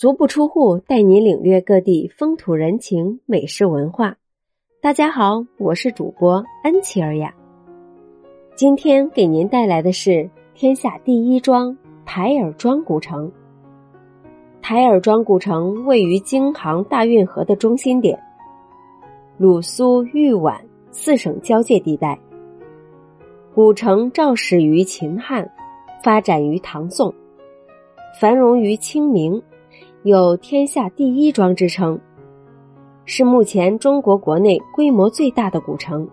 足不出户，带您领略各地风土人情、美食文化。大家好，我是主播安琪儿呀。今天给您带来的是天下第一庄台儿庄古城。台儿庄古城位于京杭大运河的中心点，鲁苏豫皖四省交界地带。古城肇始于秦汉，发展于唐宋，繁荣于清明。有“天下第一庄”之称，是目前中国国内规模最大的古城。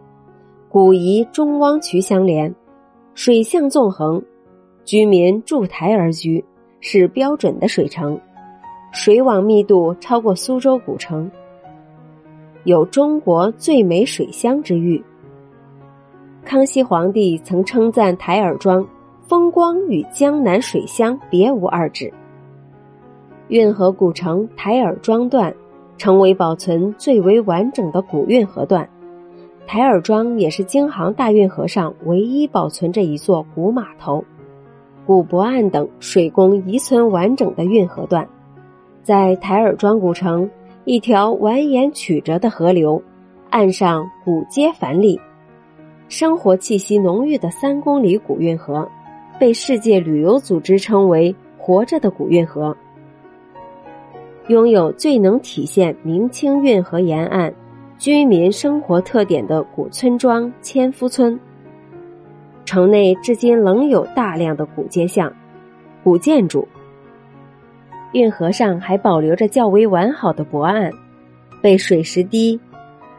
古宜中汪渠相连，水向纵横，居民筑台而居，是标准的水城，水网密度超过苏州古城，有“中国最美水乡”之誉。康熙皇帝曾称赞台儿庄风光与江南水乡别无二致。运河古城台儿庄段，成为保存最为完整的古运河段。台儿庄也是京杭大运河上唯一保存着一座古码头、古泊岸等水工遗存完整的运河段。在台儿庄古城，一条蜿蜒曲折的河流，岸上古街繁丽，生活气息浓郁的三公里古运河，被世界旅游组织称为“活着的古运河”。拥有最能体现明清运河沿岸居民生活特点的古村庄千夫村。城内至今仍有大量的古街巷、古建筑。运河上还保留着较为完好的泊岸，被水石堤、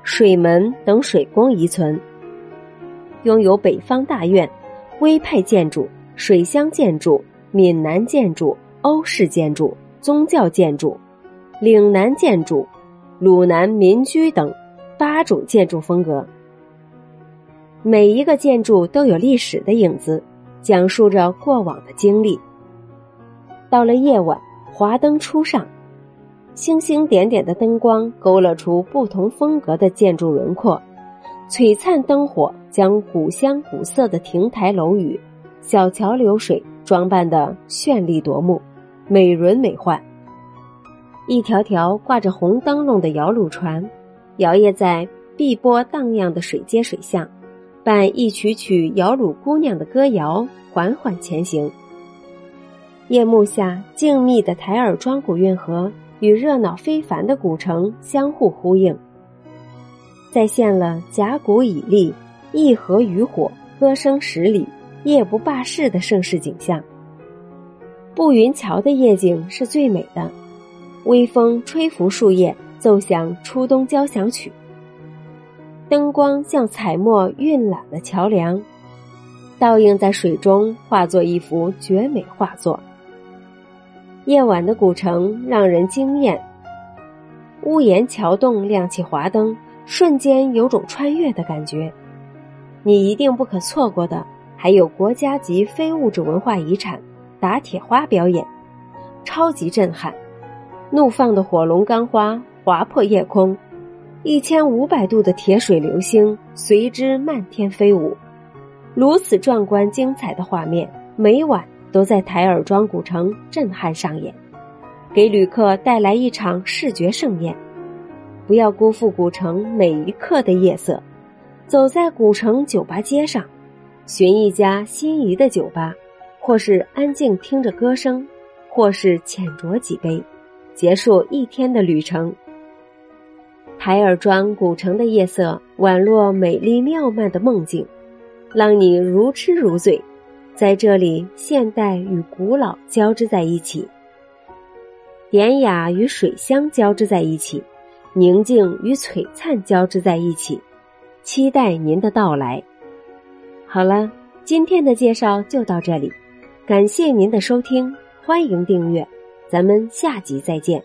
水门等水工遗存。拥有北方大院、徽派建筑、水乡建筑、闽南建筑、欧式建筑、宗教建筑。岭南建筑、鲁南民居等八种建筑风格，每一个建筑都有历史的影子，讲述着过往的经历。到了夜晚，华灯初上，星星点点的灯光勾勒出不同风格的建筑轮廓，璀璨灯火将古香古色的亭台楼宇、小桥流水装扮的绚丽夺目、美轮美奂。一条条挂着红灯笼的摇橹船，摇曳在碧波荡漾的水街水巷，伴一曲曲摇橹姑娘的歌谣，缓缓前行。夜幕下，静谧的台儿庄古运河与热闹非凡的古城相互呼应，再现了甲骨以立，一河渔火，歌声十里，夜不罢市的盛世景象。步云桥的夜景是最美的。微风吹拂树叶，奏响初冬交响曲。灯光像彩墨晕染了桥梁，倒映在水中，化作一幅绝美画作。夜晚的古城让人惊艳，屋檐桥洞亮起华灯，瞬间有种穿越的感觉。你一定不可错过的，还有国家级非物质文化遗产打铁花表演，超级震撼。怒放的火龙钢花划破夜空，一千五百度的铁水流星随之漫天飞舞。如此壮观精彩的画面，每晚都在台儿庄古城震撼上演，给旅客带来一场视觉盛宴。不要辜负古城每一刻的夜色，走在古城酒吧街上，寻一家心仪的酒吧，或是安静听着歌声，或是浅酌几杯。结束一天的旅程。台儿庄古城的夜色宛若美丽妙曼的梦境，让你如痴如醉。在这里，现代与古老交织在一起，典雅与水乡交织在一起，宁静与璀璨交织在一起。期待您的到来。好了，今天的介绍就到这里，感谢您的收听，欢迎订阅。咱们下集再见。